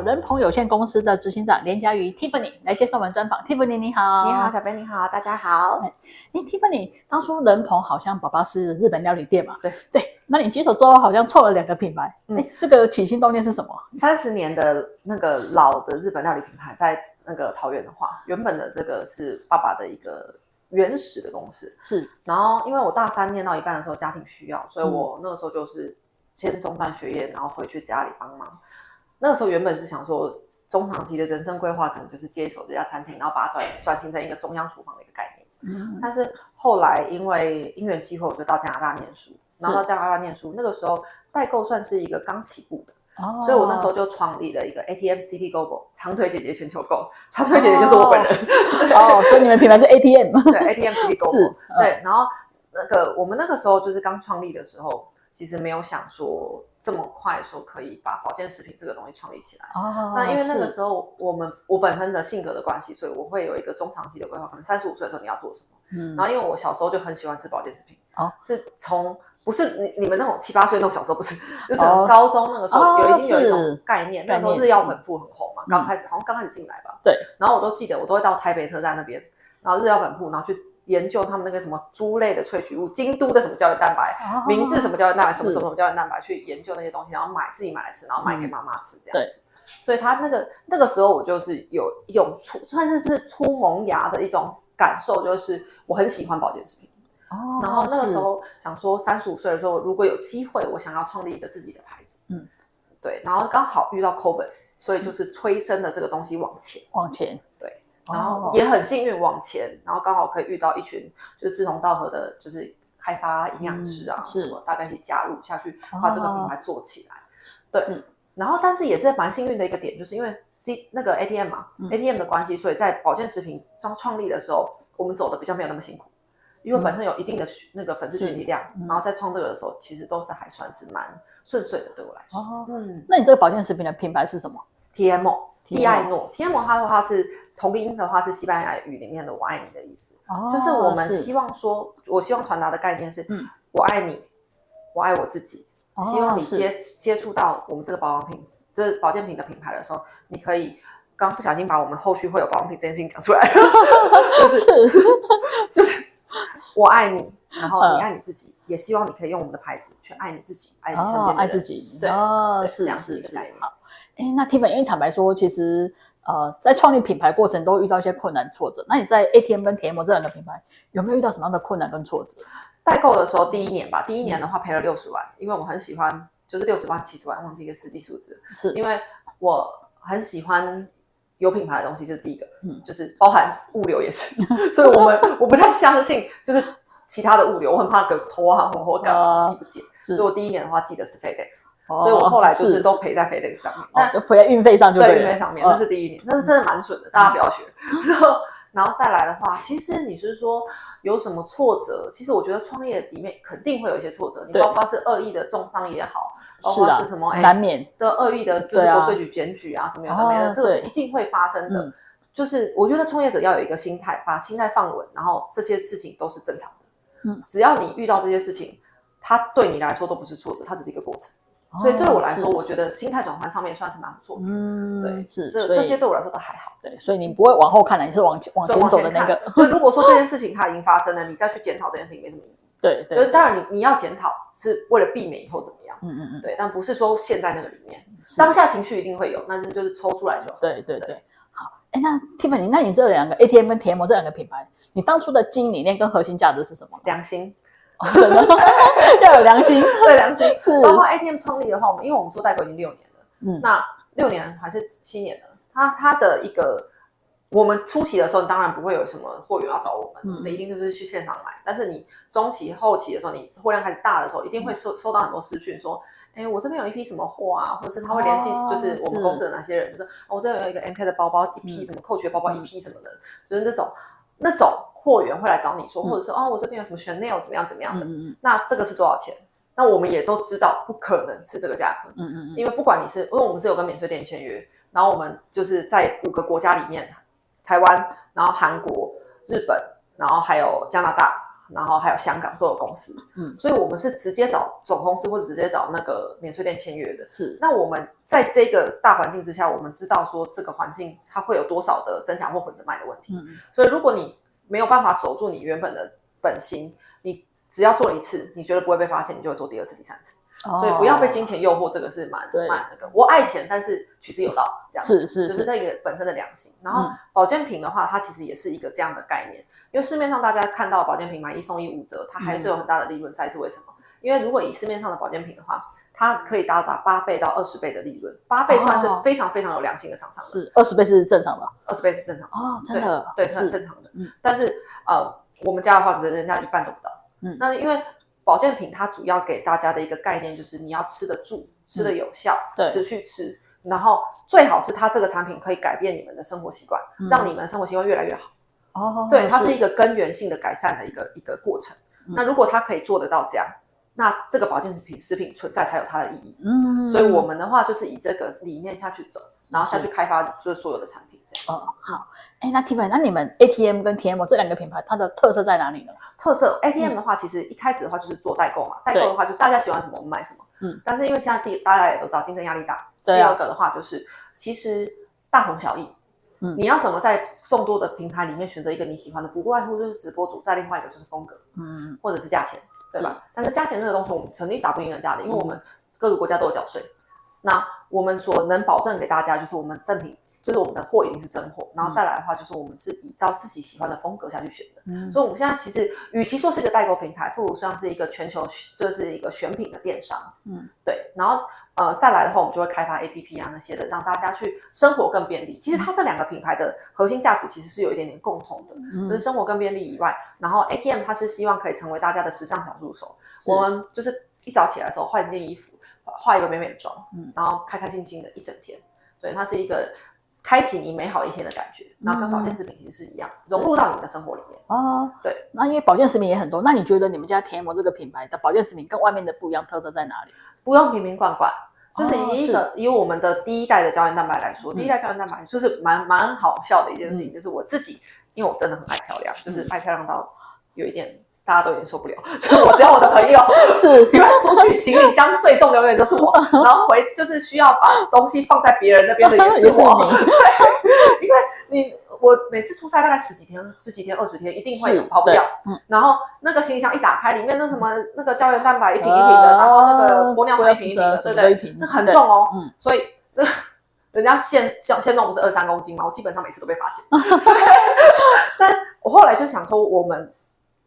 到人朋有限公司的执行长连佳瑜 Tiffany 来接受我们专访。Tiffany 你好，你好，小编你好，大家好。哎，Tiffany，当初人朋好像宝宝是日本料理店嘛？对对。那你接手之后好像凑了两个品牌，哎、嗯，这个起心动念是什么？三十年的那个老的日本料理品牌，在那个桃园的话，原本的这个是爸爸的一个原始的公司，是。然后因为我大三念到一半的时候，家庭需要，所以我那个时候就是先中断学业，然后回去家里帮忙。那个时候原本是想说，中长期的人生规划可能就是接手这家餐厅，然后把它转转型成一个中央厨房的一个概念。嗯。但是后来因为因缘机会，我就到加拿大念书，然后到加拿大念书，那个时候代购算是一个刚起步的。哦。所以我那时候就创立了一个 ATM City Global 长腿姐姐全球购，长腿姐姐就是我本人。哦。哦，所以你们品牌是 ATM。对，ATM City Global。是。对，然后那个我们那个时候就是刚创立的时候，其实没有想说。这么快说可以把保健食品这个东西创立起来。哦，那因为那个时候我们我本身的性格的关系，所以我会有一个中长期的规划，可能三十五岁的时候你要做什么，嗯，然后因为我小时候就很喜欢吃保健食品，哦，是从不是你你们那种七八岁那种小时候不是，就是高中那个时候有已经有一种概念，那时候日药本铺很红嘛，刚开始好像刚开始进来吧，对，然后我都记得我都会到台北车站那边，然后日药本铺，然后去。研究他们那个什么猪类的萃取物，京都的什么胶原蛋白，哦、明治什么胶原蛋白，什么什么什么胶原蛋白，去研究那些东西，然后买自己买来吃，然后卖给妈妈吃这样子。嗯、所以他那个那个时候我就是有一种出算是是出萌芽的一种感受，就是我很喜欢保健食品。哦。然后那个时候想说三十五岁的时候，如果有机会，我想要创立一个自己的牌子。嗯。对，然后刚好遇到 COVID，所以就是催生了这个东西往前。往前。对。然后也很幸运往前，然后刚好可以遇到一群就是志同道合的，就是开发营养师啊，什么、嗯、大家一起加入下去，把这个品牌做起来。哦、对，然后但是也是蛮幸运的一个点，就是因为 C 那个 ATM 嘛、嗯、，ATM 的关系，所以在保健食品刚创立的时候，我们走的比较没有那么辛苦，因为本身有一定的那个粉丝群体量，嗯、然后在创这个的时候，其实都是还算是蛮顺遂的，对我来说。哦，嗯，那你这个保健食品的品牌是什么？艾诺，T M O 它的话是同音的话是西班牙语里面的“我爱你”的意思，哦、就是我们希望说，我希望传达的概念是，嗯，我爱你，我爱我自己，哦、希望你接接触到我们这个保养品，就是保健品的品牌的时候，你可以刚不小心把我们后续会有保养品这件事情讲出来，就是是。就是我爱你，然后你爱你自己，嗯、也希望你可以用我们的牌子去爱你自己，爱你身边的人，哦、爱自己，对，哦，是这样是一个概念。哎，那 Tiffany，因为坦白说，其实呃，在创立品牌过程都遇到一些困难挫折。那你在 ATM 跟 TMO 这两个品牌有没有遇到什么样的困难跟挫折？代购的时候，第一年吧，第一年的话赔了六十万，因为我很喜欢，就是六十万、七十万，忘记一个实际数字。是因为我很喜欢有品牌的东西，这是第一个，嗯，就是包含物流也是，所以我们我不太相信就是其他的物流，我很怕给拖行货或干嘛寄不见，所以我第一年的话寄的是 FedEx。所以我后来就是都赔在 FedEx 上面，那就赔在运费上就对。运费上面，那是第一年，那是真的蛮蠢的，大家不要学。然后，然后再来的话，其实你是说有什么挫折？其实我觉得创业里面肯定会有一些挫折，你包括是恶意的重伤也好，包括是什么难免的恶意的，就是国税局检举啊什么有的没的，这个是一定会发生的。就是我觉得创业者要有一个心态，把心态放稳，然后这些事情都是正常的。嗯，只要你遇到这些事情，它对你来说都不是挫折，它只是一个过程。所以对我来说，我觉得心态转换上面算是蛮不错的。嗯，对，是这这些对我来说都还好。对，所以你不会往后看的，你是往前往前走的那个。所以如果说这件 事情它已经发生了，你再去检讨这件事情没什么意义。对对。就是当然你你要检讨是为了避免以后怎么样。嗯嗯嗯。对，但不是说陷在那个里面，当下情绪一定会有，但是就是抽出来就好。对对对。好，哎，那 Tiffany，那你这两个 ATM 跟 TMO 这两个品牌，你当初的经营理念跟核心价值是什么？良心。真 的要有良心，对良心是。包括 ATM 创立的话，我们因为我们做代购已经六年了，嗯，那六年还是七年了，它它的一个，我们初期的时候当然不会有什么货源要找我们，嗯，那一定就是去现场买。但是你中期后期的时候，你货量开始大的时候，一定会收收到很多私讯说，哎，我这边有一批什么货啊，或者是他会联系，就是我们公司的哪些人，就是我这边有一个 MK 的包包，一批什么 Coach 的包包一批什么的，就是那种那种。货源会来找你说，或者是哦，我这边有什么 Chanel 怎么样怎么样的，嗯嗯，那这个是多少钱？那我们也都知道不可能是这个价格，嗯嗯嗯，因为不管你是，因为我们是有跟免税店签约，然后我们就是在五个国家里面，台湾，然后韩国、日本，然后还有加拿大。然后还有香港都有公司，嗯，所以我们是直接找总公司或者直接找那个免税店签约的。是，那我们在这个大环境之下，我们知道说这个环境它会有多少的真假货混着卖的问题。嗯，所以如果你没有办法守住你原本的本心，你只要做一次，你觉得不会被发现，你就会做第二次、第三次。哦，所以不要被金钱诱惑，这个是蛮蛮那个。我爱钱，但是取之有道，这样是是是，就是这个本身的良心。然后保健品的话，它其实也是一个这样的概念。因为市面上大家看到保健品买一送一五折，它还是有很大的利润在，是为什么？因为如果以市面上的保健品的话，它可以达到八倍到二十倍的利润，八倍算是非常非常有良心的厂商了。是，二十倍是正常的，二十倍是正常的。哦，真的，对，是正常的。嗯，但是呃，我们家的话，可是人家一半都不到。嗯，那因为保健品它主要给大家的一个概念就是你要吃得住，吃得有效，对，持续吃，然后最好是它这个产品可以改变你们的生活习惯，让你们的生活习惯越来越好。哦，对，它是一个根源性的改善的一个一个过程。嗯、那如果它可以做得到这样，那这个保健食品食品存在才有它的意义。嗯，所以我们的话就是以这个理念下去走，然后下去开发就是所有的产品这样。哦，好。哎，那 Tiffany，那你们 ATM 跟 TMO 这两个品牌，它的特色在哪里呢？特色 ATM 的话，其实一开始的话就是做代购嘛，嗯、代购的话就大家喜欢什么我们买什么。嗯。但是因为现在第大家也都知道竞争压力大，对、啊。第二个的话就是其实大同小异。嗯，你要怎么在众多的平台里面选择一个你喜欢的？不外乎就是直播主，再另外一个就是风格，嗯，或者是价钱，对吧？但是价钱这个东西我们肯定打不赢人家的，因为我们各个国家都有缴税。那我们所能保证给大家就是我们正品，就是我们的货一定是真货，然后再来的话就是我们是依照自己喜欢的风格下去选的。嗯，所以我们现在其实与其说是一个代购平台，不如像是一个全球就是一个选品的电商。嗯，对，然后。呃，再来的话，我们就会开发 APP 啊那些的，让大家去生活更便利。其实它这两个品牌的核心价值其实是有一点点共同的，嗯、就是生活更便利以外，然后 ATM 它是希望可以成为大家的时尚小助手。我们就是一早起来的时候换一件衣服，化一个美美的妆，嗯，然后开开心心的一整天。对，它是一个开启你美好一天的感觉。然后跟保健食品其实是一样，嗯、融入到你的生活里面。哦，对。那因为保健食品也很多，那你觉得你们家 TMO 这个品牌的保健食品跟外面的不一样，特色在哪里？不用瓶瓶罐罐。就是以一个、哦、以我们的第一代的胶原蛋白来说，嗯、第一代胶原蛋白就是蛮蛮好笑的一件事情，嗯、就是我自己，因为我真的很爱漂亮，嗯、就是爱漂亮到有一点大家都有点受不了。就是我只要我的朋友是 因为出去行李箱最重永远都是我，然后回就是需要把东西放在别人那边的也是我，是对，因为你。我每次出差大概十几天，十几天二十天，一定会跑不掉。嗯，然后那个行李箱一打开，里面那什么那个胶原蛋白一瓶一瓶的，呃、然后那个玻尿酸一瓶一瓶的，对对对，那很重哦。嗯，所以那人家限限限重不是二三公斤嘛，我基本上每次都被发现。但我后来就想说，我们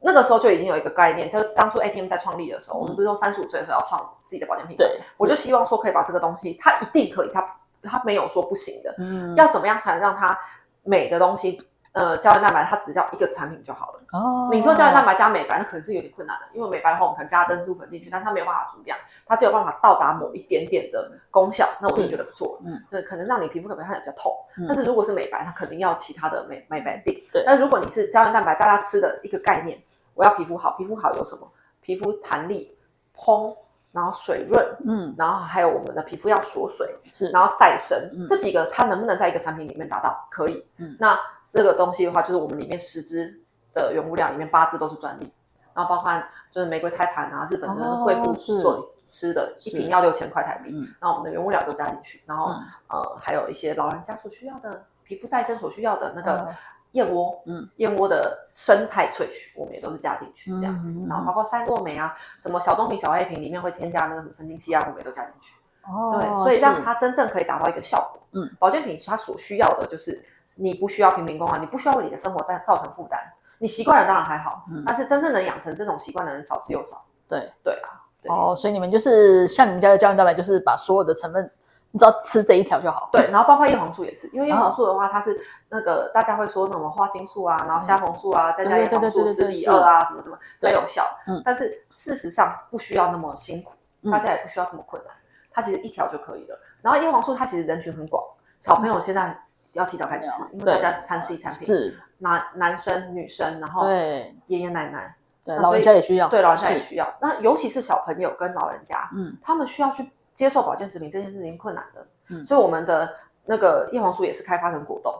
那个时候就已经有一个概念，就是当初 ATM 在创立的时候，嗯、我们不是说三十五岁的时候要创自己的保健品，对，我就希望说可以把这个东西，它一定可以，它它没有说不行的。嗯，要怎么样才能让它？美的东西，呃，胶原蛋白它只叫一个产品就好了。哦。你说胶原蛋白加美白，那可能是有点困难的，因为美白的话，我们可能加珍珠粉进去，但它没有办法足量，它只有办法到达某一点点的功效，那我就觉得不错。嗯。这可能让你皮肤可能看起来比较透，嗯、但是如果是美白，它肯定要其他的美美白定。对。那如果你是胶原蛋白，大家吃的一个概念，我要皮肤好，皮肤好有什么？皮肤弹力、嘭，然后水润，嗯，然后还有我们的皮肤要锁水，是，然后再生，嗯、这几个它能不能在一个产品里面达到？可以，嗯，那这个东西的话，就是我们里面十支的原物料里面八支都是专利，然后包括就是玫瑰胎盘啊，日本的贵妇所吃的，一瓶要六千块台币，嗯，然后我们的原物料都加进去，然后、嗯、呃还有一些老人家所需要的皮肤再生所需要的那个。嗯燕窝，嗯，燕窝的生态萃取，我们也都是加进去这样子，嗯嗯嗯、然后包括赛诺美啊，什么小棕瓶、小黑瓶里面会添加那个什么神经酰胺，我们也都加进去。哦，对，所以让它真正可以达到一个效果。嗯，保健品它所需要的就是你不需要平民工啊，你不需要为你的生活再造成负担，你习惯了当然还好，嗯，但是真正能养成这种习惯的人少之又少。对，对啊。对哦，所以你们就是像你们家的胶原蛋白，就是把所有的成分。你只要吃这一条就好。对，然后包括叶黄素也是，因为叶黄素的话，它是那个大家会说什么花青素啊，然后虾红素啊，再加叶黄素、四比二啊，什么什么，最有效。嗯。但是事实上不需要那么辛苦，大家也不需要这么困难，它其实一条就可以了。然后叶黄素它其实人群很广，小朋友现在要提早开始吃，因为大家是三 C 产品，是男男生女生，然后对爷爷奶奶，对，老人家也需要，对，老人家也需要。那尤其是小朋友跟老人家，嗯，他们需要去接受保健食品这件事情困难的，嗯，所以我们的那个叶黄素也是开发成果冻。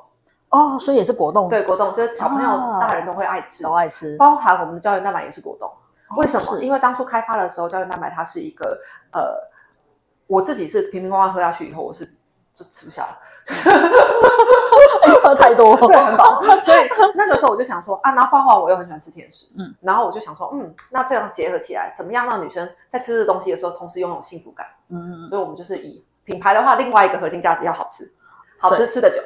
哦，所以也是果冻。对，果冻就是小朋友、哦、大人都会爱吃，都爱吃。包含我们的胶原蛋白也是果冻。哦、为什么？因为当初开发的时候，胶原蛋白它是一个呃，我自己是瓶瓶罐罐喝下去以后，我是就吃不下了，喝 太多，对，很饱。所以那个时候我就想说啊，然后包括我又很喜欢吃甜食，嗯，然后我就想说，嗯，那这样结合起来，怎么样让女生在吃这东西的时候，同时拥有幸福感？嗯嗯。所以我们就是以品牌的话，另外一个核心价值要好吃，好吃吃的久。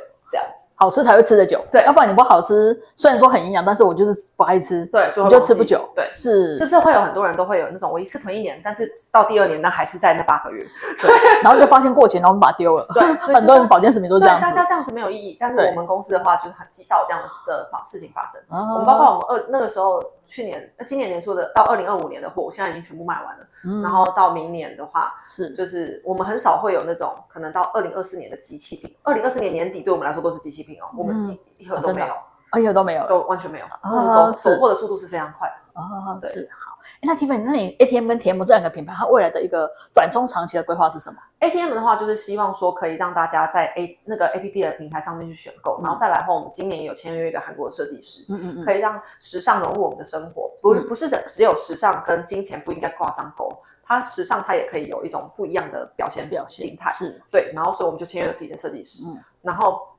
好吃才会吃得久，对，要不然你不好吃，虽然说很营养，但是我就是不爱吃，对，就，你就吃不久，对，是，是不是会有很多人都会有那种我一次囤一年，但是到第二年那还是在那八个月，对，然后就发现过期，然后我们把它丢了，对，很多人保健食品都这样子，大家这样子没有意义，但是我们公司的话就是很极少这样的的事情发生，哦、我们包括我们二那个时候去年、今年年初的到二零二五年的货，我现在已经全部卖完了，嗯，然后到明年的话是，就是我们很少会有那种可能到二零二四年的机器品，二零二四年年底对我们来说都是机器品哦，嗯、我们。一盒都没有，啊，一盒都没有，都完全没有。啊，走走货的速度是非常快的。啊，是好。那 Tiffany，那你 ATM 跟 TM 这两个品牌，它未来的一个短中长期的规划是什么？ATM 的话，就是希望说可以让大家在 A 那个 APP 的平台上面去选购，嗯、然后再来后，我们今年也有签约一个韩国的设计师，嗯嗯嗯，可以让时尚融入我们的生活，不、嗯、不是只有时尚跟金钱不应该挂上钩，它时尚它也可以有一种不一样的表现表形态，是对。然后所以我们就签约了自己的设计师，嗯，然后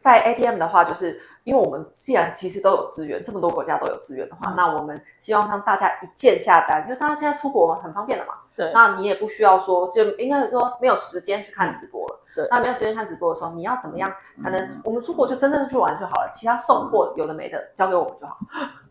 在 ATM 的话就是。因为我们既然其实都有资源，这么多国家都有资源的话，嗯、那我们希望让大家一键下单，因为大家现在出国很方便的嘛。对。那你也不需要说，就应该是说没有时间去看直播了。对。那没有时间看直播的时候，你要怎么样才能？嗯、我们出国就真正的去玩就好了，其他送货有的没的交给我们就好。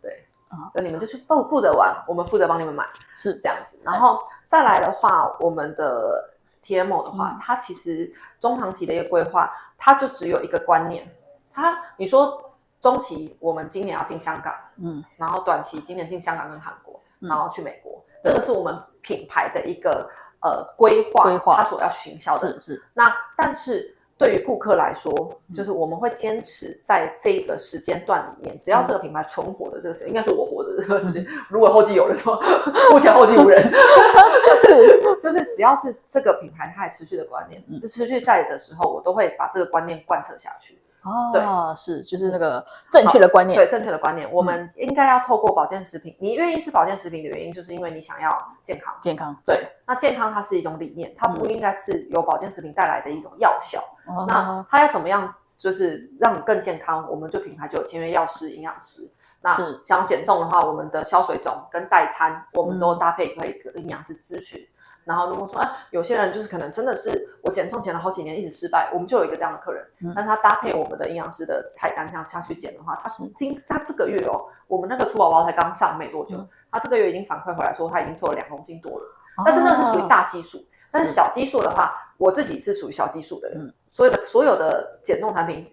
对。啊、嗯，就你们就去负负责玩，我们负责帮你们买，是这样子。然后再来的话，我们的 TMO 的话、嗯，它其实中长期的一个规划，它就只有一个观念，它你说。中期我们今年要进香港，嗯，然后短期今年进香港跟韩国，嗯，然后去美国，这个是我们品牌的一个呃规划，规划，它所要行销的。是是。那但是对于顾客来说，嗯，就是我们会坚持在这个时间段里面，只要这个品牌存活的这个时间，嗯，应该是我活的这个时间，嗯。如果后继有人说，目前后继无人，就是 就是只要是这个品牌它还持续的观念，嗯，持续在的时候，我都会把这个观念贯彻下去。哦，对，是，就是那个正确的观念，对，正确的观念，我们应该要透过保健食品，嗯、你愿意吃保健食品的原因，就是因为你想要健康，健康，对，那健康它是一种理念，它不应该是由保健食品带来的一种药效，嗯、那它要怎么样，就是让你更健康，我们就品牌就有签约药师、营养师，那想减重的话，我们的消水肿跟代餐，我们都搭配一个营养师咨询。嗯然后如果说，啊，有些人就是可能真的是我减重减了好几年一直失败，我们就有一个这样的客人，嗯、但他搭配我们的营养师的菜单这样下去减的话，他今他这个月哦，我们那个猪宝宝才刚上没多久，嗯，他这个月已经反馈回来说他已经瘦了两公斤多了，哦，但是那是属于大基数，但是。小基数的话，我自己是属于小基数的人，嗯，所有的所有的减重产品，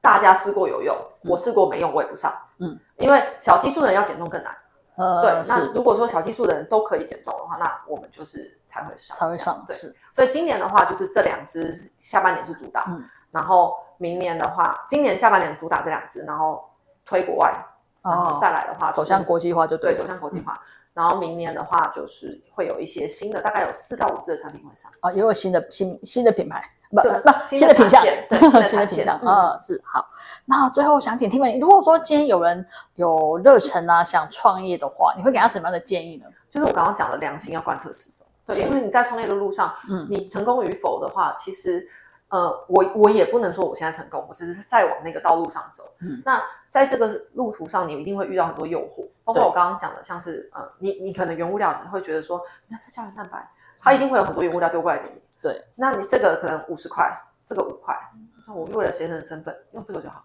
大家试过有用，嗯，我试过没用，我也不上，嗯，因为小基数的人要减重更难。呃，对，那如果说小基数的人都可以减重的话，那我们就是才会上，才会上，对。是，所以今年的话，就是这两支下半年是主打，嗯，然后明年的话，今年下半年主打这两支，然后推国外，然后再来的话，走向国际化就对，对，走向国际化。然后明年的话，就是会有一些新的，大概有四到五支的产品会上，啊，也有新的新新的品牌，不不，新的品项，对，新的品项，啊，是好。那最后想请 Tiffany，如果说今天有人有热忱啊，想创业的话，你会给他什么样的建议呢？就是我刚刚讲的良心要贯彻始终。对，因为你在创业的路上，嗯，你成功与否的话，其实，呃，我我也不能说我现在成功，我只是在往那个道路上走。嗯，那在这个路途上，你一定会遇到很多诱惑，包括我刚刚讲的，像是呃，你你可能原物料你会觉得说，你看这胶原蛋白，它一定会有很多原物料丢过来给你。对，那你这个可能五十块，这个五块，那我为了节省成本，用这个就好。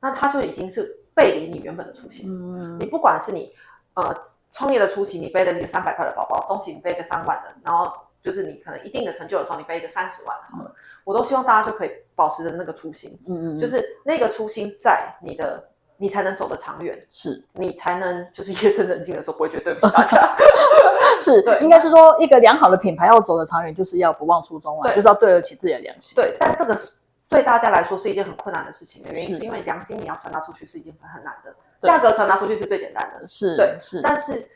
那它就已经是背离你原本的初心。嗯，你不管是你呃创业的初期，你背的那个三百块的包包，中期你背个三万的，然后就是你可能一定的成就的时候，你背一个三十万的，好了，我都希望大家就可以保持着那个初心。嗯嗯，就是那个初心在你的，你才能走得长远。是，你才能就是夜深人静的时候不会觉得对不起大家。是，对，应该是说一个良好的品牌要走得长远，就是要不忘初衷啊，就是要对得起自己的良心。对，但这个对大家来说是一件很困难的事情的原因，是因为良心你要传达出去是一件很难的，价格传达出去是最简单的，是，对，是，但是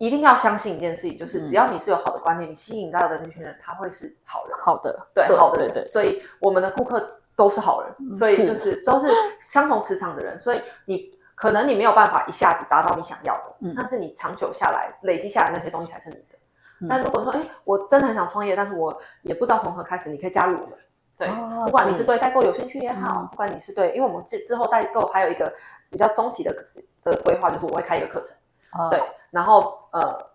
一定要相信一件事情，就是只要你是有好的观念，你吸引到的那群人他会是好人，好的，对，好的对，所以我们的顾客都是好人，所以就是。都是相同磁场的人，所以你可能你没有办法一下子达到你想要的，但是你长久下来累积下来那些东西才是你的。那如果说，哎，我真的很想创业，但是我也不知道从何开始，你可以加入我们。对，哦、不管你是对代购有兴趣也好，嗯、不管你是对，因为我们之之后代购还有一个比较中期的的规划，就是我会开一个课程。哦、对，然后呃，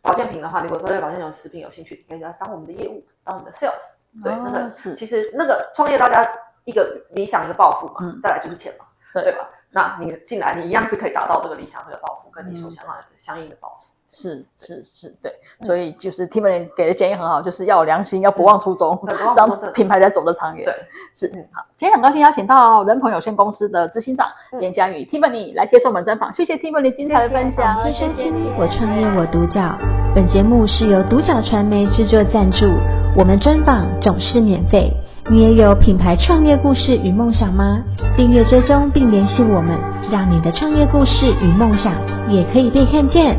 保健品的话，如果说对保健有食品有兴趣，可以来当我们的业务，当我们的 sales。对，哦、那个是其实那个创业大家一个理想一个抱负嘛，嗯、再来就是钱嘛，对，对吧？那你进来，你一样是可以达到这个理想这个抱负，跟你所想要的相应的报酬。是是是，对，所以就是 Tiffany 给的建议很好，就是要有良心，要不忘初衷，这样品牌才走得长远。对，是，嗯，好，今天很高兴邀请到人朋有限公司的执行长严佳宇 Tiffany 来接受我们专访，谢谢 Tiffany 精彩的分享，谢谢你。我创业我独角，本节目是由独角传媒制作赞助，我们专访总是免费。你也有品牌创业故事与梦想吗？订阅追踪并联系我们，让你的创业故事与梦想也可以被看见。